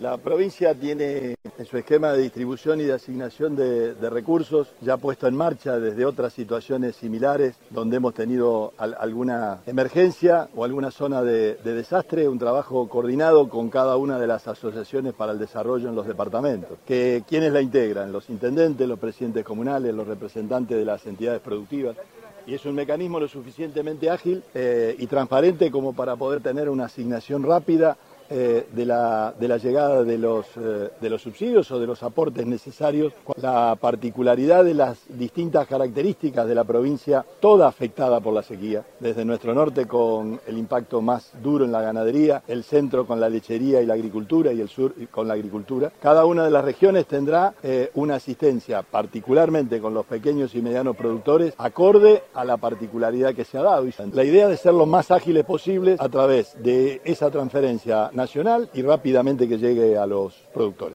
La provincia tiene en su esquema de distribución y de asignación de, recursos ya puesto en marcha desde otras situaciones similares donde hemos tenido al, alguna emergencia o alguna zona de, de, desastre, un trabajo coordinado con cada una de las asociaciones para el desarrollo en los departamentos. Que, ¿Quiénes la integran? Los intendentes, los presidentes comunales, los representantes de las entidades productivas y es un mecanismo lo suficientemente ágil eh, y transparente como para poder tener una asignación rápida eh, de, la, de, la, llegada de los, eh, de los subsidios o de los aportes necesarios, la particularidad de las distintas características de la provincia, toda afectada por la sequía, desde nuestro norte con el impacto más duro en la ganadería, el centro con la lechería y la agricultura y el sur con la agricultura. Cada una de las regiones tendrá eh, una asistencia, particularmente con los pequeños y medianos productores, acorde a la particularidad que se ha dado. La idea de ser lo más ágiles posibles a través de esa transferencia nacional y rápidamente que llegue a los productores.